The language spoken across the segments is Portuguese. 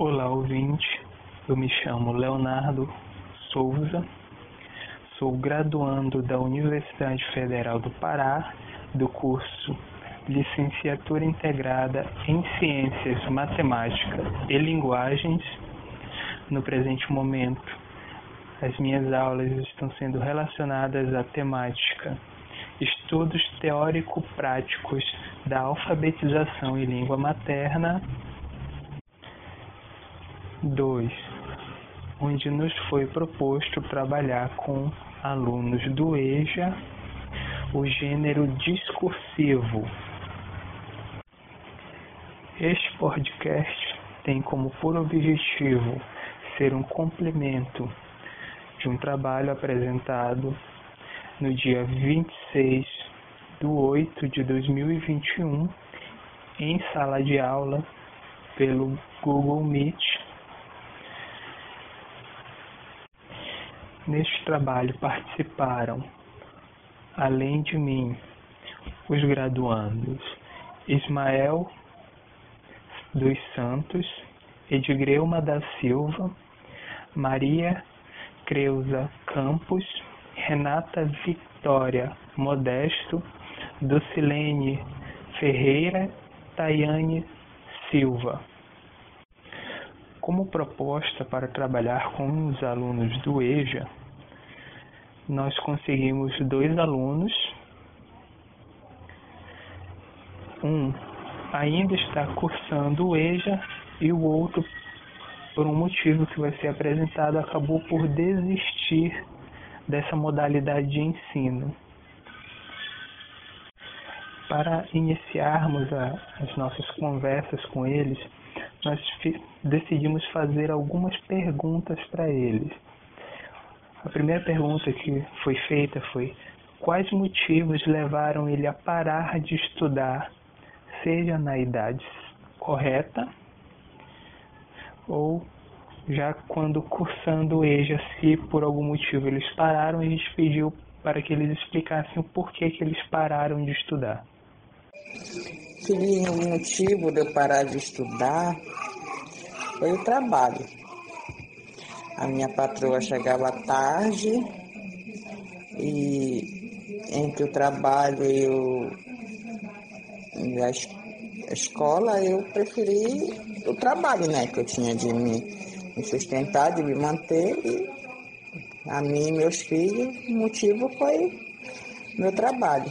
Olá, ouvinte. Eu me chamo Leonardo Souza. Sou graduando da Universidade Federal do Pará, do curso Licenciatura Integrada em Ciências Matemáticas e Linguagens. No presente momento, as minhas aulas estão sendo relacionadas à temática Estudos teórico-práticos da alfabetização em língua materna 2, onde nos foi proposto trabalhar com alunos do EJA o gênero discursivo. Este podcast tem como por objetivo ser um complemento de um trabalho apresentado no dia 26 de 8 de 2021 em sala de aula pelo Google Meet. Neste trabalho participaram, além de mim, os graduandos Ismael dos Santos, Edgreuma da Silva, Maria Creuza Campos, Renata Vitória Modesto, Docilene Ferreira, Tayane Silva. Como proposta para trabalhar com os alunos do EJA, nós conseguimos dois alunos. Um ainda está cursando o EJA e o outro, por um motivo que vai ser apresentado, acabou por desistir dessa modalidade de ensino. Para iniciarmos a, as nossas conversas com eles, nós decidimos fazer algumas perguntas para eles. A primeira pergunta que foi feita foi: quais motivos levaram ele a parar de estudar, seja na idade correta ou já quando cursando o EJA, se por algum motivo eles pararam, a gente pediu para que eles explicassem o porquê que eles pararam de estudar. Que o motivo de eu parar de estudar foi o trabalho. A minha patroa chegava tarde e entre o trabalho e, o, e a, a escola eu preferi o trabalho, né, que eu tinha de me me sustentar, de me manter e a mim e meus filhos, o motivo foi meu trabalho.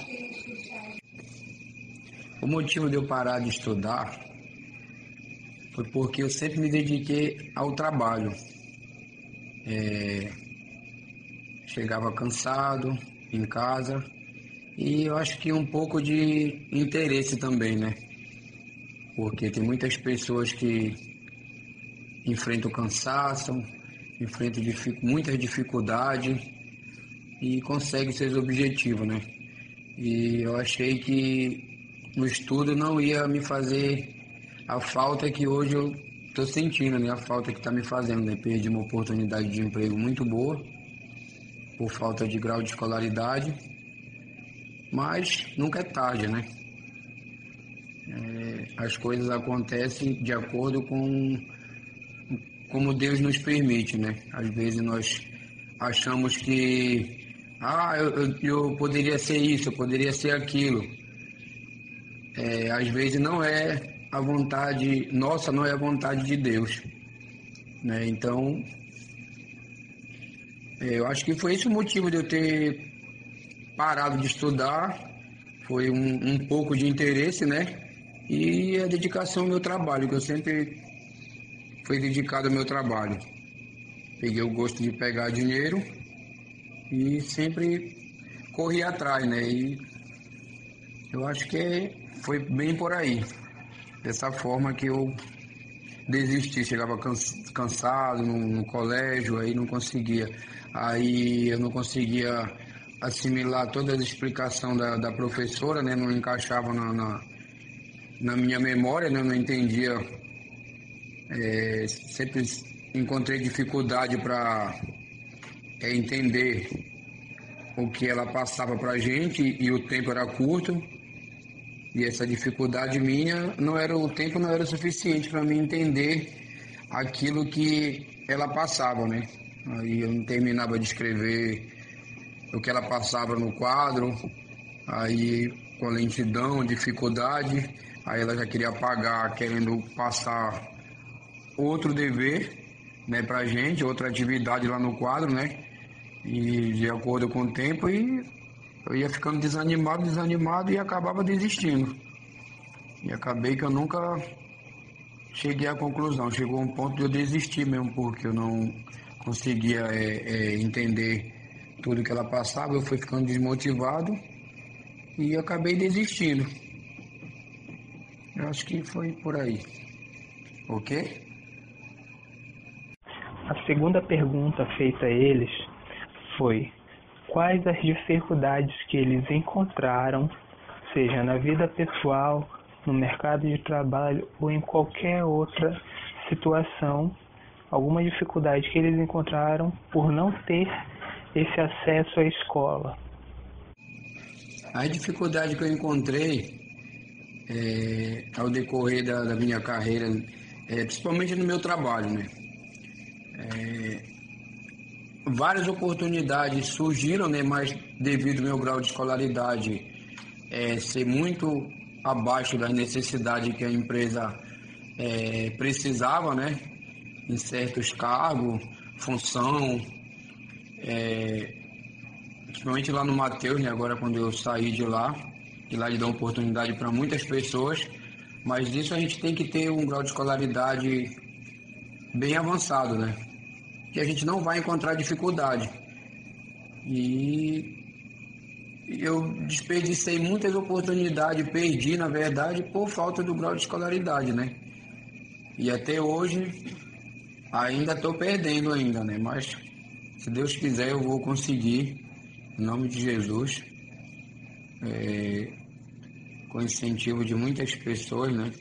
O motivo de eu parar de estudar foi porque eu sempre me dediquei ao trabalho. É, chegava cansado em casa e eu acho que um pouco de interesse também, né? Porque tem muitas pessoas que enfrenta o cansaço, enfrenta dific, muitas dificuldades e consegue seus objetivos, né? E eu achei que o estudo não ia me fazer a falta que hoje eu estou sentindo? A falta que está me fazendo, né? Perdi uma oportunidade de emprego muito boa por falta de grau de escolaridade, mas nunca é tarde, né? É, as coisas acontecem de acordo com como Deus nos permite, né? Às vezes nós achamos que, ah, eu, eu poderia ser isso, eu poderia ser aquilo. É, às vezes não é a vontade nossa, não é a vontade de Deus. Né? Então, é, eu acho que foi esse o motivo de eu ter parado de estudar, foi um, um pouco de interesse, né? E a dedicação ao meu trabalho, que eu sempre foi dedicado ao meu trabalho. Peguei o gosto de pegar dinheiro e sempre corri atrás, né? E eu acho que foi bem por aí. Dessa forma que eu desisti, chegava cansado no, no colégio, aí não conseguia. Aí eu não conseguia assimilar toda a explicação da, da professora, né? Não encaixava na, na, na minha memória, né? Não entendia é, sempre encontrei dificuldade para é, entender o que ela passava para gente e o tempo era curto. E essa dificuldade minha não era o tempo não era suficiente para mim entender aquilo que ela passava, né? Aí eu não terminava de escrever o que ela passava no quadro, aí com lentidão, dificuldade, aí ela já queria apagar, querendo passar outro dever, né, pra gente, outra atividade lá no quadro, né? E de acordo com o tempo e eu ia ficando desanimado, desanimado e acabava desistindo. E acabei que eu nunca cheguei à conclusão. Chegou um ponto de eu desistir mesmo, porque eu não conseguia é, é, entender tudo que ela passava, eu fui ficando desmotivado e acabei desistindo. Eu acho que foi por aí. Ok? A segunda pergunta feita a eles foi: quais as dificuldades que eles encontraram, seja na vida pessoal, no mercado de trabalho ou em qualquer outra situação, alguma dificuldade que eles encontraram por não ter esse acesso à escola? A dificuldade que eu encontrei é, ao decorrer da, da minha carreira, é, principalmente no meu trabalho, né? Várias oportunidades surgiram, né? Mas devido ao meu grau de escolaridade é, ser muito abaixo da necessidade que a empresa é, precisava, né? Em certos cargos, função, é, principalmente lá no Mateus, né? Agora quando eu saí de lá, e lá ele dá oportunidade para muitas pessoas, mas disso a gente tem que ter um grau de escolaridade bem avançado, né? Que a gente não vai encontrar dificuldade. E eu desperdicei muitas oportunidades, perdi, na verdade, por falta do grau de escolaridade, né? E até hoje ainda estou perdendo ainda, né? Mas se Deus quiser eu vou conseguir, em nome de Jesus, é, com incentivo de muitas pessoas, né?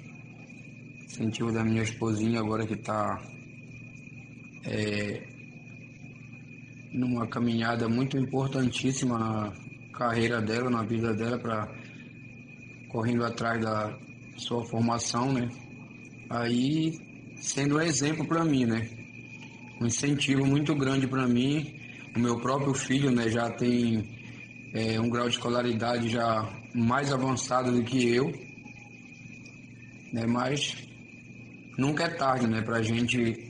Incentivo da minha esposinha agora que está é, numa caminhada muito importantíssima na carreira dela, na vida dela, para correndo atrás da sua formação, né? Aí sendo um exemplo para mim, né? Um incentivo muito grande para mim. O meu próprio filho, né, já tem é, um grau de escolaridade já mais avançado do que eu, né? Mas nunca é tarde, né, para a gente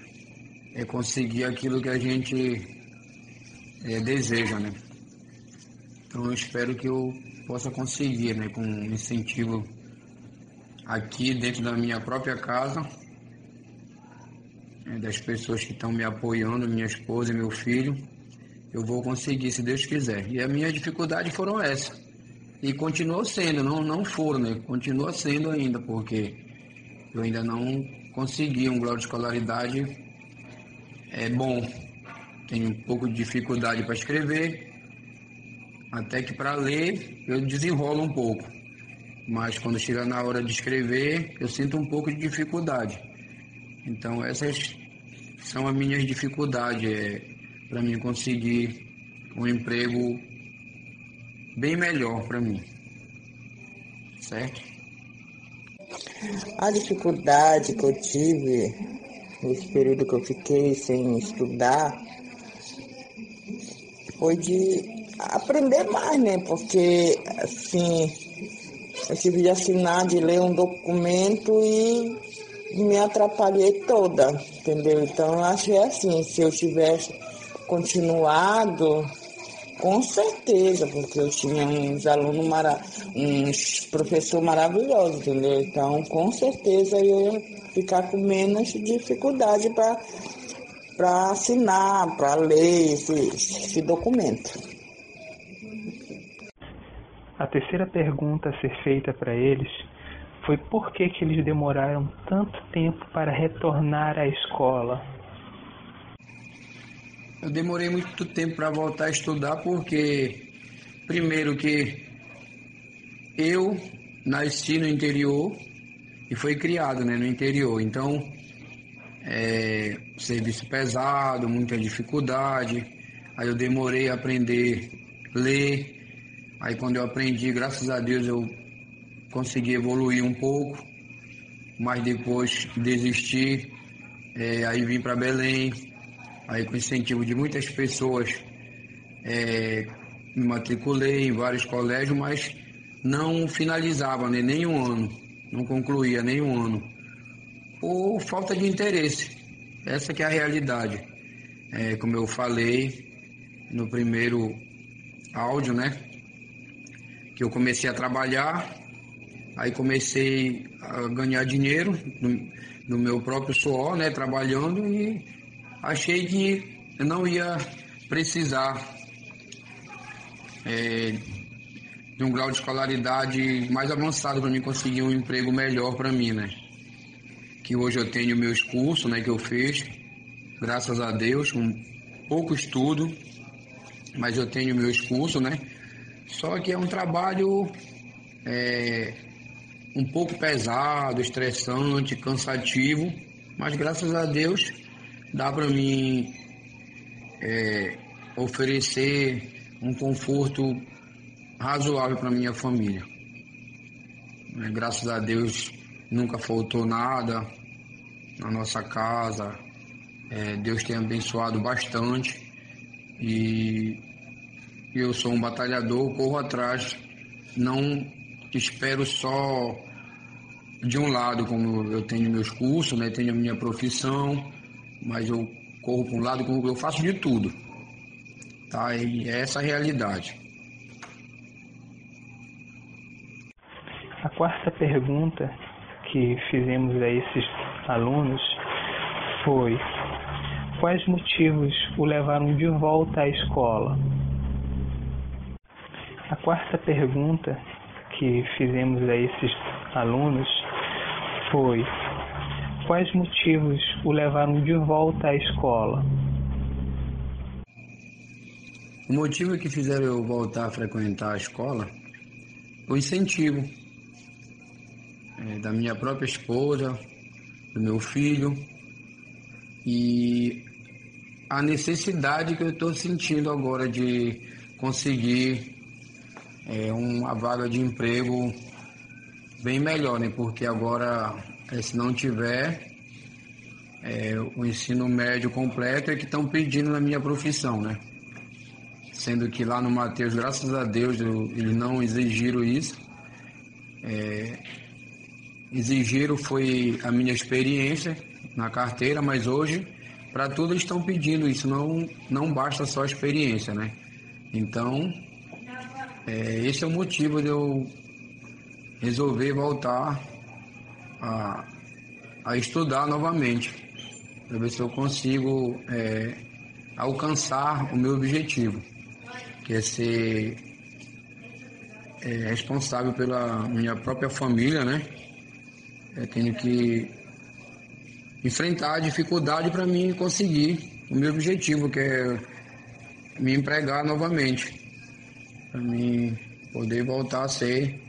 é, conseguir aquilo que a gente é, deseja, né? Então eu espero que eu possa conseguir, né, com um incentivo aqui dentro da minha própria casa, né, das pessoas que estão me apoiando, minha esposa e meu filho, eu vou conseguir, se Deus quiser. E a minha dificuldade foram essas. E continuou sendo, não, não foram, né? Continua sendo ainda, porque eu ainda não consegui um grau de escolaridade é bom. Tenho um pouco de dificuldade para escrever, até que para ler eu desenrolo um pouco. Mas quando chega na hora de escrever, eu sinto um pouco de dificuldade. Então essas são as minhas dificuldades é, para mim conseguir um emprego bem melhor para mim. Certo? A dificuldade que eu tive nesse período que eu fiquei sem estudar foi de aprender mais, né? Porque, assim, eu tive de assinar, de ler um documento e me atrapalhei toda, entendeu? Então, eu achei assim, se eu tivesse continuado, com certeza, porque eu tinha uns alunos, mara uns professores maravilhosos, entendeu? Então, com certeza eu ia ficar com menos dificuldade para assinar, para ler esse, esse documento. A terceira pergunta a ser feita para eles foi por que, que eles demoraram tanto tempo para retornar à escola. Eu demorei muito tempo para voltar a estudar porque, primeiro, que eu nasci no interior e fui criado né, no interior. Então, é, serviço pesado, muita dificuldade. Aí eu demorei a aprender a ler, Aí quando eu aprendi, graças a Deus, eu consegui evoluir um pouco, mas depois desisti é, aí vim para Belém, aí com incentivo de muitas pessoas, é, me matriculei em vários colégios, mas não finalizava né, nem um ano, não concluía nem um ano, por falta de interesse. Essa que é a realidade. É, como eu falei no primeiro áudio, né? Que eu comecei a trabalhar, aí comecei a ganhar dinheiro no, no meu próprio suor, né? Trabalhando e achei que não ia precisar é, de um grau de escolaridade mais avançado para mim conseguir um emprego melhor para mim, né? Que hoje eu tenho meus cursos, né? Que eu fiz, graças a Deus, com pouco estudo, mas eu tenho meus cursos, né? Só que é um trabalho é, um pouco pesado, estressante, cansativo, mas graças a Deus dá para mim é, oferecer um conforto razoável para minha família. Graças a Deus nunca faltou nada na nossa casa. É, Deus tem abençoado bastante e eu sou um batalhador, corro atrás, não espero só de um lado, como eu tenho meus cursos, né, tenho a minha profissão, mas eu corro para um lado, como eu faço de tudo. Tá? E é essa a realidade. A quarta pergunta que fizemos a esses alunos foi: quais motivos o levaram de volta à escola? A quarta pergunta que fizemos a esses alunos foi: quais motivos o levaram de volta à escola? O motivo que fizeram eu voltar a frequentar a escola foi o incentivo é, da minha própria esposa, do meu filho e a necessidade que eu estou sentindo agora de conseguir é, uma vaga de emprego bem melhor, né? Porque agora, é, se não tiver é, o ensino médio completo, é que estão pedindo na minha profissão, né? Sendo que lá no Mateus, graças a Deus, eu, eles não exigiram isso. É, exigiram foi a minha experiência na carteira, mas hoje para tudo eles estão pedindo isso, não, não basta só a experiência, né? Então, é, esse é o motivo de eu resolver voltar a, a estudar novamente, para ver se eu consigo é, alcançar o meu objetivo, que é ser é, responsável pela minha própria família, né? Eu tenho que enfrentar a dificuldade para mim conseguir o meu objetivo, que é me empregar novamente, para mim poder voltar a ser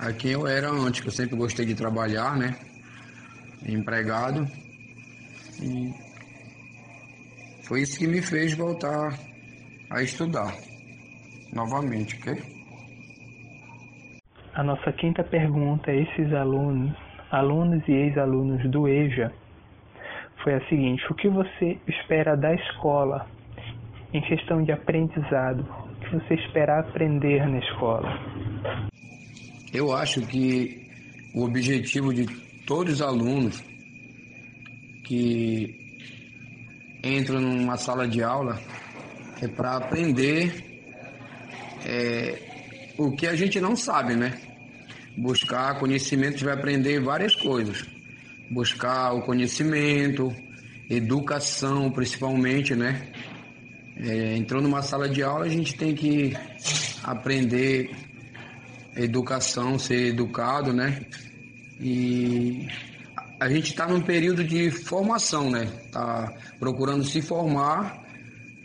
a quem eu era antes, que eu sempre gostei de trabalhar, né? Empregado. E foi isso que me fez voltar a estudar novamente, ok? A nossa quinta pergunta a esses alunos, alunos e ex-alunos do EJA, foi a seguinte: o que você espera da escola em questão de aprendizado? O que você espera aprender na escola? Eu acho que o objetivo de todos os alunos que entram numa sala de aula é para aprender é, o que a gente não sabe, né? Buscar conhecimento, vai aprender várias coisas buscar o conhecimento, educação principalmente, né? É, entrou numa sala de aula, a gente tem que aprender educação, ser educado, né? E a gente está num período de formação, né? Tá procurando se formar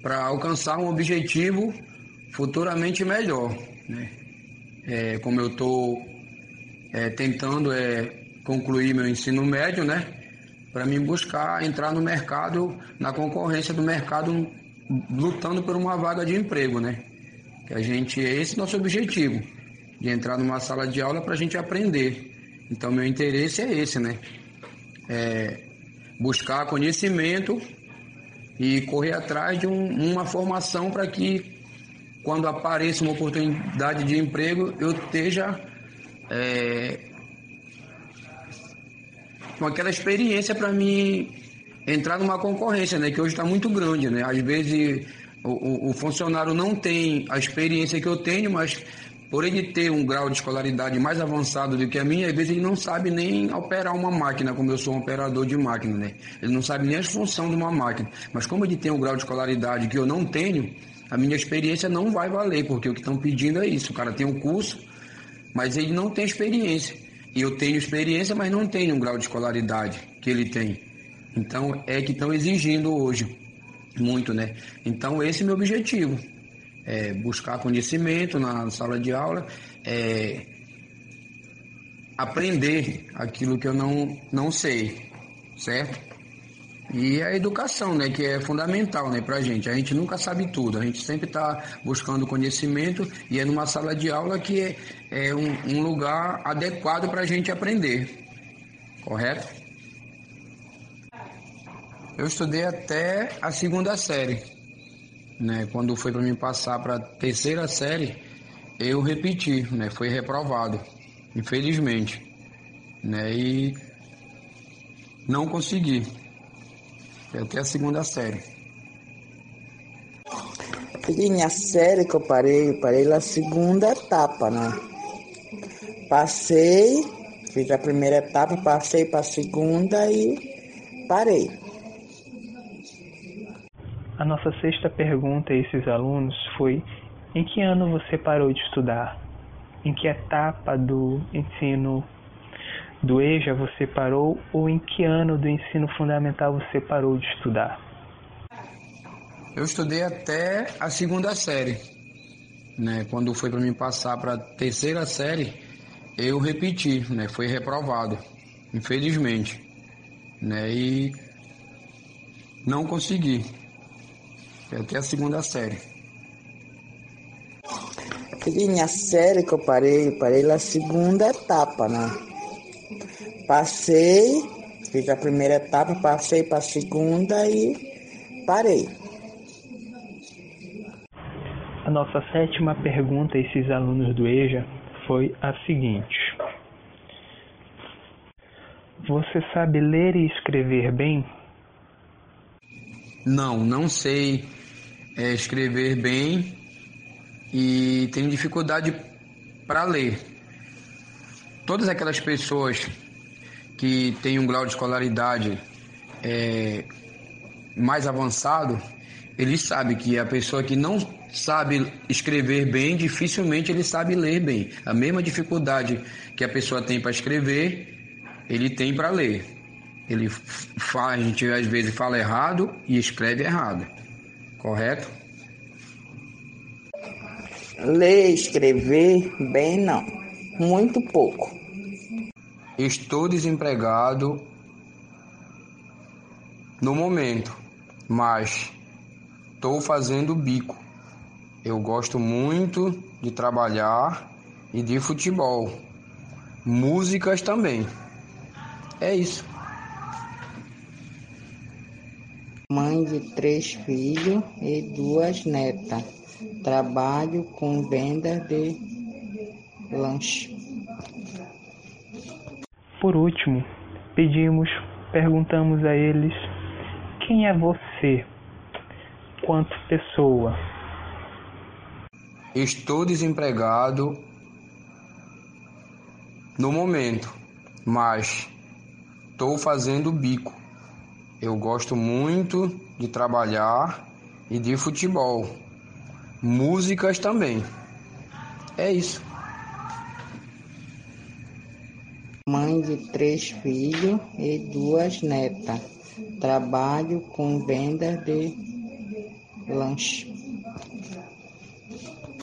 para alcançar um objetivo futuramente melhor, né? É, como eu estou é, tentando é, concluir meu ensino médio, né? Para mim buscar entrar no mercado, na concorrência do mercado, lutando por uma vaga de emprego, né? Que a gente, é esse nosso objetivo, de entrar numa sala de aula para a gente aprender. Então meu interesse é esse, né? É buscar conhecimento e correr atrás de um, uma formação para que quando apareça uma oportunidade de emprego eu esteja é, com aquela experiência para mim entrar numa concorrência, né? Que hoje está muito grande, né? Às vezes o, o, funcionário não tem a experiência que eu tenho, mas por ele ter um grau de escolaridade mais avançado do que a minha, às vezes ele não sabe nem operar uma máquina, como eu sou um operador de máquina, né? Ele não sabe nem as funções de uma máquina. Mas como ele tem um grau de escolaridade que eu não tenho, a minha experiência não vai valer, porque o que estão pedindo é isso. O cara tem um curso, mas ele não tem experiência. E eu tenho experiência, mas não tenho um grau de escolaridade que ele tem. Então é que estão exigindo hoje muito, né? Então esse é o meu objetivo, é buscar conhecimento na sala de aula, é aprender aquilo que eu não, não sei, certo? E a educação, né, que é fundamental, né, pra gente. A gente nunca sabe tudo, a gente sempre está buscando conhecimento e é numa sala de aula que é, é um, um lugar adequado para a gente aprender, correto? Eu estudei até a segunda série. Né? Quando foi para mim passar para a terceira série, eu repeti, né? Foi reprovado, infelizmente. Né? E não consegui. Até a segunda série. E minha série que eu parei, parei na segunda etapa, né? Passei, fiz a primeira etapa, passei para a segunda e parei. A nossa sexta pergunta a esses alunos foi: em que ano você parou de estudar? Em que etapa do ensino do EJA você parou ou em que ano do ensino fundamental você parou de estudar? Eu estudei até a segunda série. Né? Quando foi para mim passar para a terceira série, eu repeti, né? Foi reprovado, infelizmente, né? E não consegui até a segunda série. Minha série que eu parei, eu parei na segunda etapa, né? Passei, fiz a primeira etapa, passei para a segunda e parei. A nossa sétima pergunta a esses alunos do EJA foi a seguinte: Você sabe ler e escrever bem? Não, não sei é, escrever bem e tenho dificuldade para ler. Todas aquelas pessoas que têm um grau de escolaridade é, mais avançado, eles sabem que a pessoa que não sabe escrever bem, dificilmente ele sabe ler bem. A mesma dificuldade que a pessoa tem para escrever, ele tem para ler. Ele fala, a gente às vezes fala errado e escreve errado correto? Ler, escrever, bem não, muito pouco. Estou desempregado no momento, mas estou fazendo bico. Eu gosto muito de trabalhar e de futebol. Músicas também. É isso. Mãe de três filhos e duas netas. Trabalho com venda de lanche. Por último, pedimos, perguntamos a eles: quem é você? Quanto pessoa? Estou desempregado no momento, mas estou fazendo bico. Eu gosto muito de trabalhar e de futebol. Músicas também. É isso. Mãe de três filhos e duas netas. Trabalho com venda de lanche.